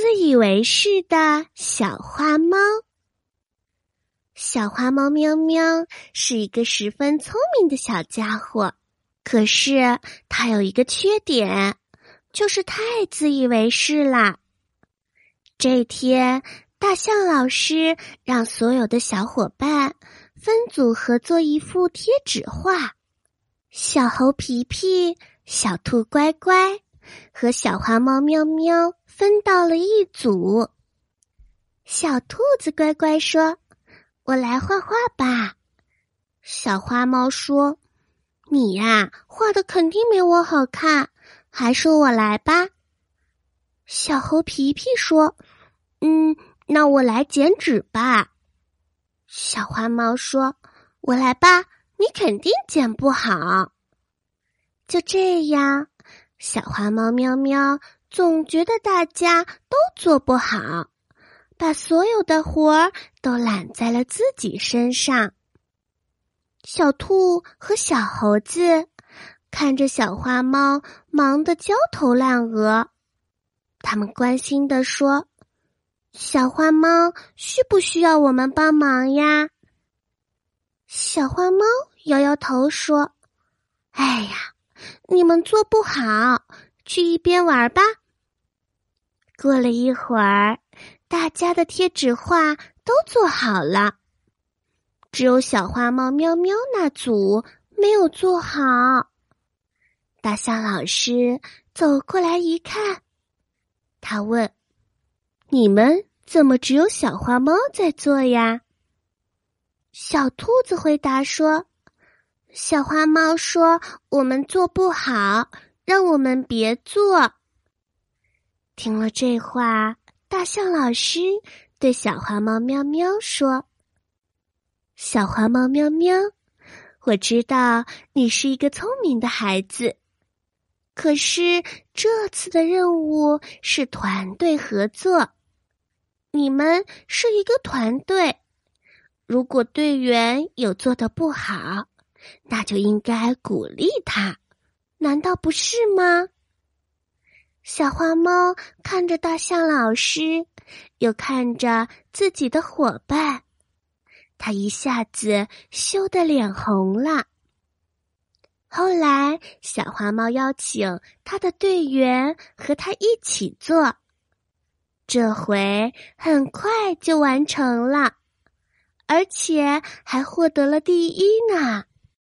自以为是的小花猫。小花猫喵喵是一个十分聪明的小家伙，可是它有一个缺点，就是太自以为是啦。这天，大象老师让所有的小伙伴分组合作一幅贴纸画，小猴皮皮、小兔乖乖和小花猫喵喵分到了一组。小兔子乖乖说：“我来画画吧。”小花猫说：“你呀，画的肯定没我好看，还是我来吧。”小猴皮皮说：“嗯，那我来剪纸吧。”小花猫说：“我来吧，你肯定剪不好。”就这样，小花猫喵喵总觉得大家都做不好，把所有的活儿都揽在了自己身上。小兔和小猴子看着小花猫忙得焦头烂额。他们关心的说：“小花猫需不需要我们帮忙呀？”小花猫摇摇头说：“哎呀，你们做不好，去一边玩吧。”过了一会儿，大家的贴纸画都做好了，只有小花猫喵喵那组没有做好。大象老师走过来一看。他问：“你们怎么只有小花猫在做呀？”小兔子回答说：“小花猫说我们做不好，让我们别做。”听了这话，大象老师对小花猫喵喵说：“小花猫喵喵，我知道你是一个聪明的孩子。”可是这次的任务是团队合作，你们是一个团队。如果队员有做的不好，那就应该鼓励他，难道不是吗？小花猫看着大象老师，又看着自己的伙伴，他一下子羞得脸红了。后来，小花猫邀请他的队员和他一起做，这回很快就完成了，而且还获得了第一呢。